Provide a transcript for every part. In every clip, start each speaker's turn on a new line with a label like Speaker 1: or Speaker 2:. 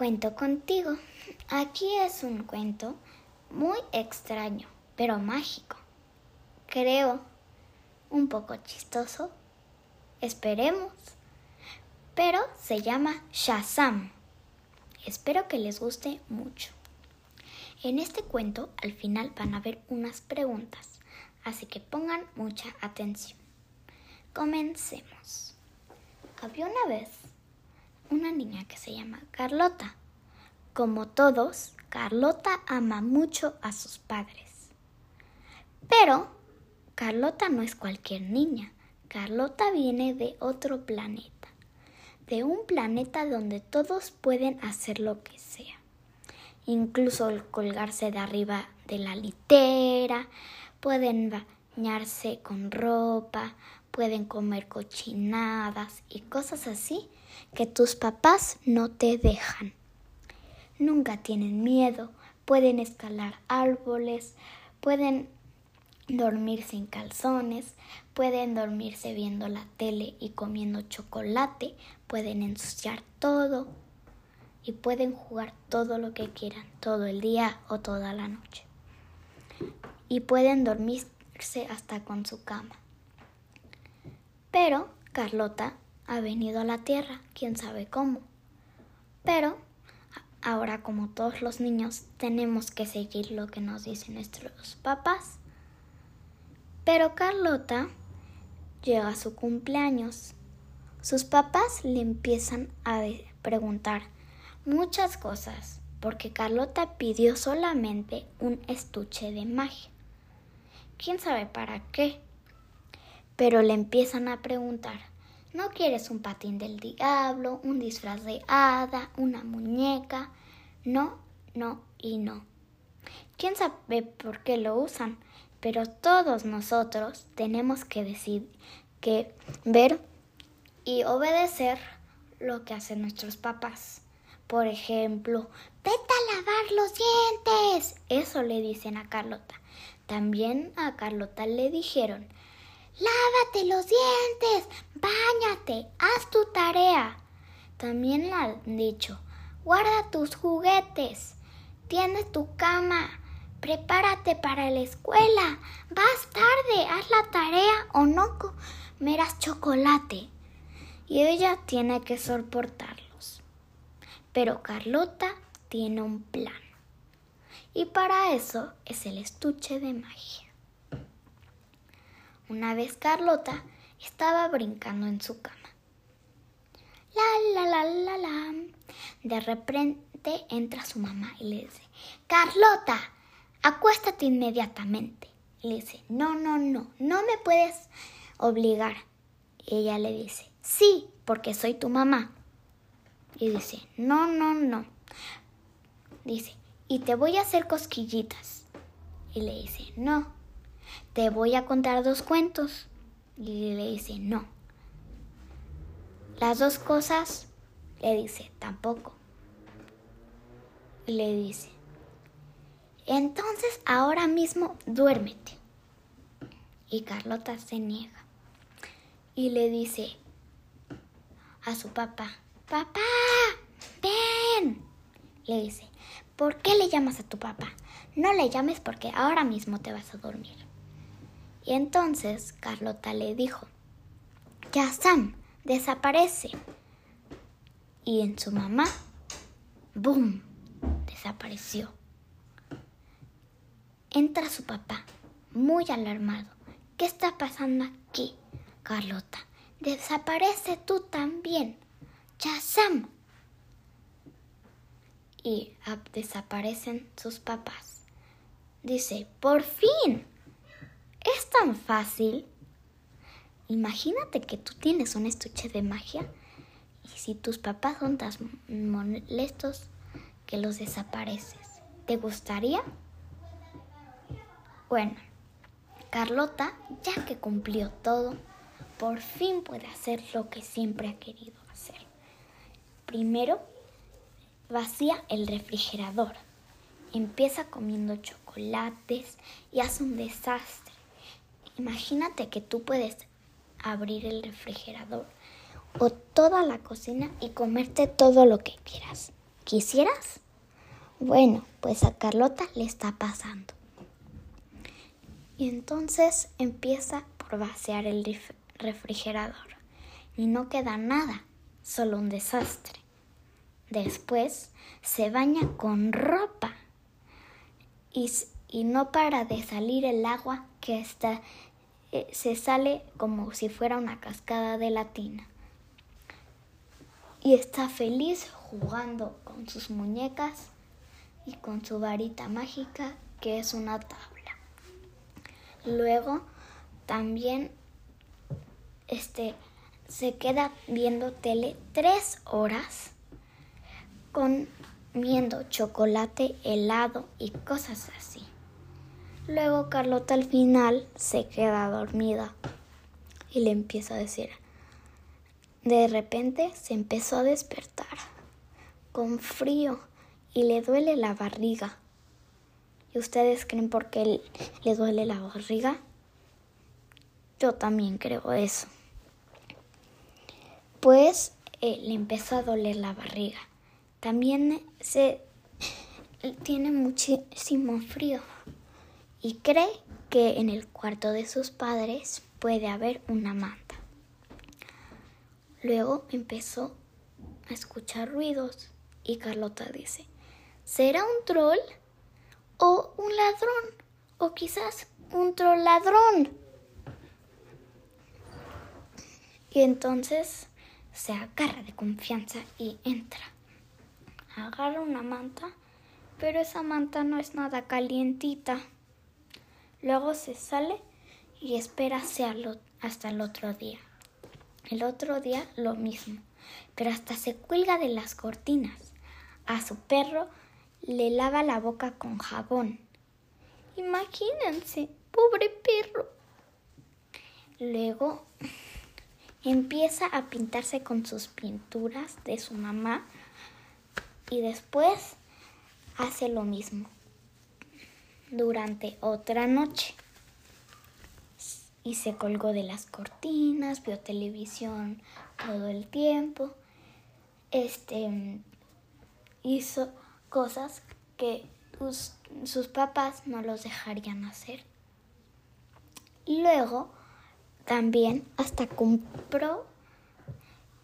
Speaker 1: cuento contigo. Aquí es un cuento muy extraño, pero mágico. Creo un poco chistoso. Esperemos. Pero se llama Shazam. Espero que les guste mucho. En este cuento al final van a haber unas preguntas, así que pongan mucha atención. Comencemos. Había una vez una niña que se llama Carlota. Como todos, Carlota ama mucho a sus padres. Pero Carlota no es cualquier niña. Carlota viene de otro planeta. De un planeta donde todos pueden hacer lo que sea. Incluso colgarse de arriba de la litera, pueden bañarse con ropa, pueden comer cochinadas y cosas así que tus papás no te dejan. Nunca tienen miedo, pueden escalar árboles, pueden dormir sin calzones, pueden dormirse viendo la tele y comiendo chocolate, pueden ensuciar todo y pueden jugar todo lo que quieran, todo el día o toda la noche. Y pueden dormirse hasta con su cama. Pero Carlota ha venido a la Tierra, quién sabe cómo. Pero ahora como todos los niños tenemos que seguir lo que nos dicen nuestros papás. Pero Carlota llega a su cumpleaños. Sus papás le empiezan a preguntar muchas cosas porque Carlota pidió solamente un estuche de magia. ¿Quién sabe para qué? Pero le empiezan a preguntar, ¿no quieres un patín del diablo, un disfraz de hada, una muñeca? No, no y no. ¿Quién sabe por qué lo usan? Pero todos nosotros tenemos que decir, que ver y obedecer lo que hacen nuestros papás. Por ejemplo, vete a lavar los dientes. Eso le dicen a Carlota. También a Carlota le dijeron, Lávate los dientes, báñate, haz tu tarea. También le han dicho, guarda tus juguetes, tienes tu cama, prepárate para la escuela, vas tarde, haz la tarea o no comerás chocolate. Y ella tiene que soportarlos. Pero Carlota tiene un plan. Y para eso es el estuche de magia. Una vez Carlota estaba brincando en su cama. La, la, la, la, la. De repente entra su mamá y le dice, Carlota, acuéstate inmediatamente. Y le dice, no, no, no, no me puedes obligar. Y ella le dice, sí, porque soy tu mamá. Y dice, no, no, no. Dice, y te voy a hacer cosquillitas. Y le dice, no, te voy a contar dos cuentos. Y le dice, no. Las dos cosas, le dice, tampoco. Le dice, entonces ahora mismo duérmete. Y Carlota se niega. Y le dice a su papá, papá, ven. Le dice, ¿por qué le llamas a tu papá? No le llames porque ahora mismo te vas a dormir. Y entonces Carlota le dijo, ya Sam, desaparece. Y en su mamá, ¡boom!, desapareció. Entra su papá, muy alarmado. ¿Qué está pasando aquí, Carlota? Desaparece tú también. Ya Sam. Y desaparecen sus papás. Dice, por fin, es tan fácil. Imagínate que tú tienes un estuche de magia y si tus papás son tan molestos que los desapareces. ¿Te gustaría? Bueno, Carlota, ya que cumplió todo, por fin puede hacer lo que siempre ha querido hacer. Primero, vacía el refrigerador. Empieza comiendo chocolates y hace un desastre. Imagínate que tú puedes abrir el refrigerador o toda la cocina y comerte todo lo que quieras. ¿Quisieras? Bueno, pues a Carlota le está pasando. Y entonces empieza por vaciar el refrigerador. Y no queda nada, solo un desastre. Después se baña con ropa y, y no para de salir el agua que está, eh, se sale como si fuera una cascada de la tina. Y está feliz jugando con sus muñecas y con su varita mágica que es una tabla. Luego también este, se queda viendo tele tres horas comiendo chocolate, helado y cosas así. Luego Carlota al final se queda dormida y le empieza a decir, de repente se empezó a despertar con frío y le duele la barriga. ¿Y ustedes creen por qué le duele la barriga? Yo también creo eso. Pues eh, le empezó a doler la barriga. También se tiene muchísimo frío y cree que en el cuarto de sus padres puede haber una manta. Luego empezó a escuchar ruidos y Carlota dice, ¿será un troll o un ladrón? O quizás un troll ladrón. Y entonces se agarra de confianza y entra. Agarra una manta, pero esa manta no es nada calientita. Luego se sale y espera hasta el otro día. El otro día lo mismo, pero hasta se cuelga de las cortinas. A su perro le lava la boca con jabón. Imagínense, pobre perro. Luego empieza a pintarse con sus pinturas de su mamá y después hace lo mismo durante otra noche. Y se colgó de las cortinas, vio televisión todo el tiempo. Este hizo cosas que sus papás no los dejarían hacer. Y luego también hasta compró,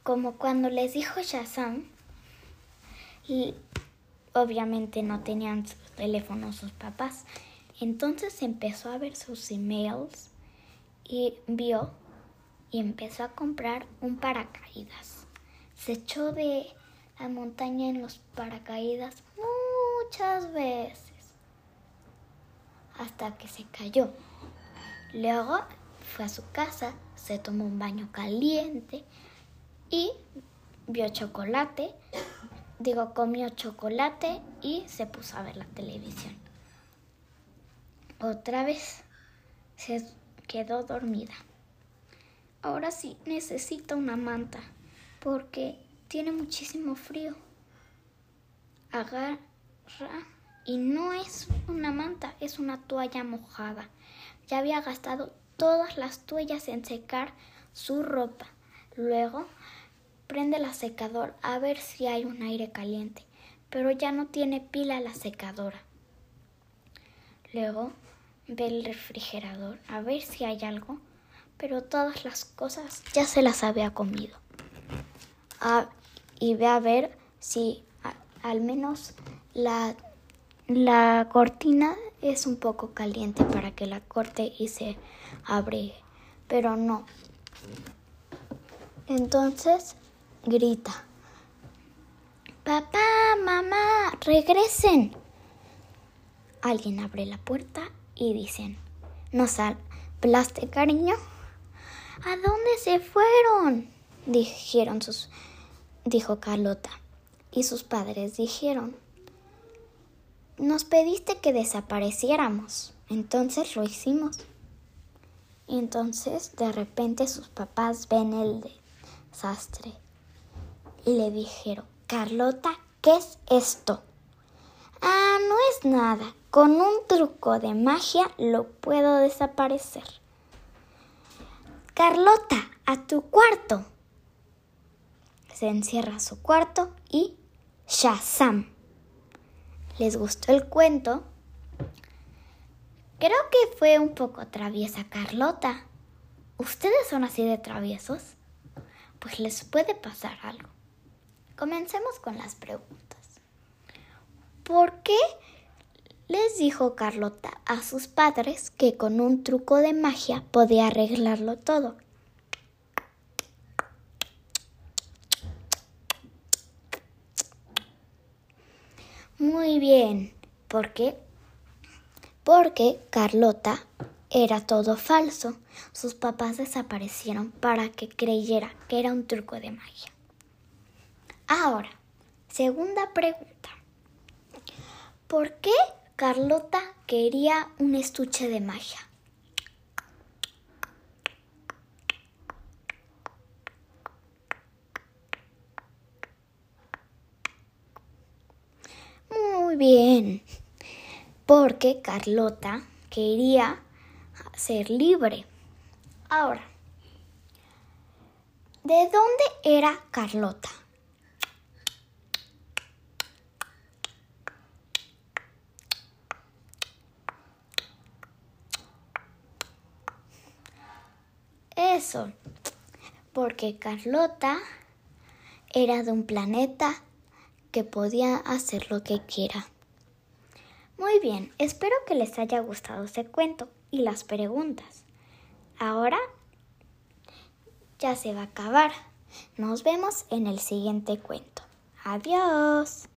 Speaker 1: como cuando les dijo Shazam, obviamente no tenían su teléfono sus papás. Entonces empezó a ver sus emails y vio y empezó a comprar un paracaídas. Se echó de la montaña en los paracaídas muchas veces hasta que se cayó. Luego fue a su casa, se tomó un baño caliente y vio chocolate, digo, comió chocolate y se puso a ver la televisión. Otra vez se quedó dormida. Ahora sí necesita una manta porque tiene muchísimo frío. Agarra y no es una manta, es una toalla mojada. Ya había gastado todas las toallas en secar su ropa. Luego prende la secadora a ver si hay un aire caliente, pero ya no tiene pila la secadora. Luego ve el refrigerador a ver si hay algo, pero todas las cosas ya se las había comido. Ah, y ve a ver si al menos la, la cortina es un poco caliente para que la corte y se abre, pero no. Entonces grita, papá, mamá, regresen. Alguien abre la puerta y dicen, ¿nos hablaste, cariño? ¿A dónde se fueron? Dijeron sus, dijo Carlota. Y sus padres dijeron, nos pediste que desapareciéramos, entonces lo hicimos. Y entonces de repente sus papás ven el desastre y le dijeron, Carlota, ¿qué es esto? Ah, no es nada. Con un truco de magia lo puedo desaparecer. Carlota, a tu cuarto. Se encierra su cuarto y Shazam. ¿Les gustó el cuento? Creo que fue un poco traviesa Carlota. ¿Ustedes son así de traviesos? Pues les puede pasar algo. Comencemos con las preguntas. ¿Por qué les dijo Carlota a sus padres que con un truco de magia podía arreglarlo todo? Muy bien. ¿Por qué? Porque Carlota era todo falso. Sus papás desaparecieron para que creyera que era un truco de magia. Ahora, segunda pregunta. ¿Por qué Carlota quería un estuche de magia? Muy bien, porque Carlota quería ser libre. Ahora, ¿de dónde era Carlota? Eso, porque Carlota era de un planeta que podía hacer lo que quiera. Muy bien, espero que les haya gustado este cuento y las preguntas. Ahora ya se va a acabar. Nos vemos en el siguiente cuento. Adiós.